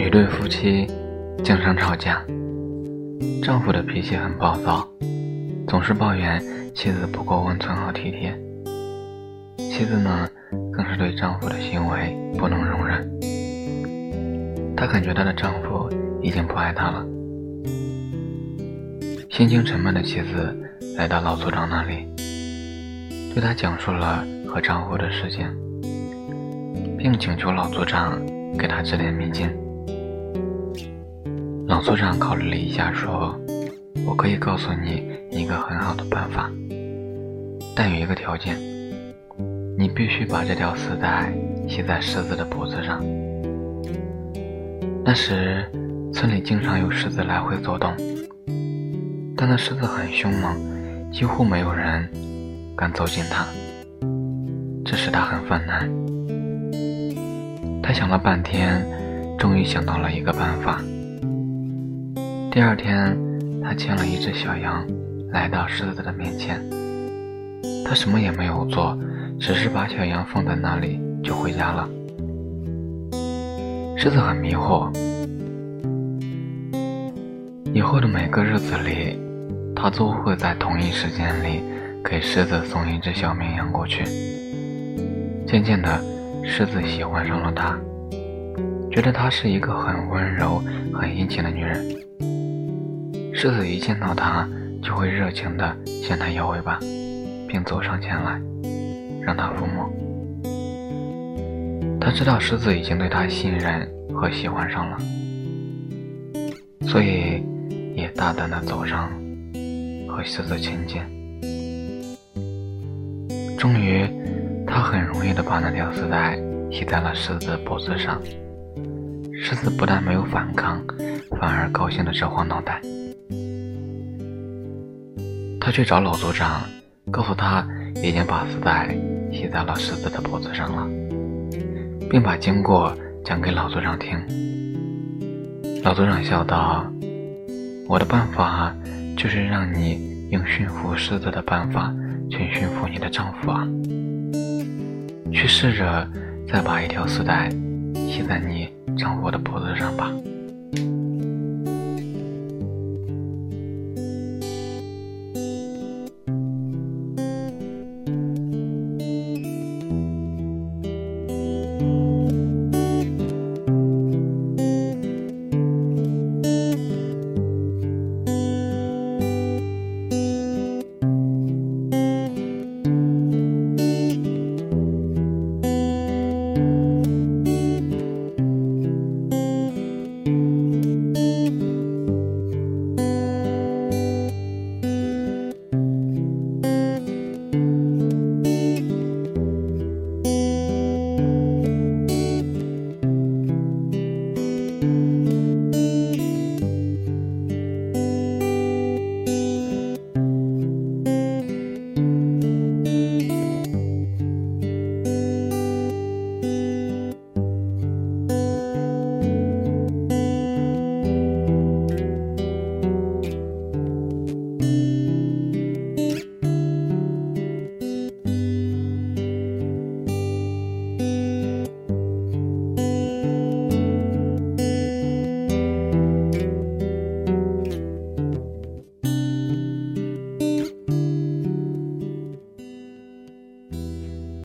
一对夫妻经常吵架，丈夫的脾气很暴躁，总是抱怨妻子不够温存和体贴。妻子呢，更是对丈夫的行为不能容忍。她感觉她的丈夫已经不爱她了。心情沉闷的妻子来到老组长那里，对他讲述了和丈夫的事情，并请求老组长给他指点迷津。老组长考虑了一下，说：“我可以告诉你一个很好的办法，但有一个条件，你必须把这条丝带系在狮子的脖子上。那时，村里经常有狮子来回走动，但那狮子很凶猛，几乎没有人敢走近它，这使他很犯难。他想了半天，终于想到了一个办法。”第二天，他牵了一只小羊来到狮子的面前。他什么也没有做，只是把小羊放在那里就回家了。狮子很迷惑。以后的每个日子里，他都会在同一时间里给狮子送一只小绵羊过去。渐渐的，狮子喜欢上了他，觉得她是一个很温柔、很殷勤的女人。狮子一见到她，就会热情地向她摇尾巴，并走上前来，让她抚摸。他知道狮子已经对他信任和喜欢上了，所以也大胆地走上和狮子亲近。终于，他很容易地把那条丝带系在了狮子的脖子上。狮子不但没有反抗，反而高兴的直晃脑袋。他去找老族长，告诉他已经把丝带系在了狮子的脖子上了，并把经过讲给老族长听。老族长笑道：“我的办法就是让你用驯服狮子的办法去驯服你的丈夫啊！去试着再把一条丝带系在你掌握的脖子上吧。”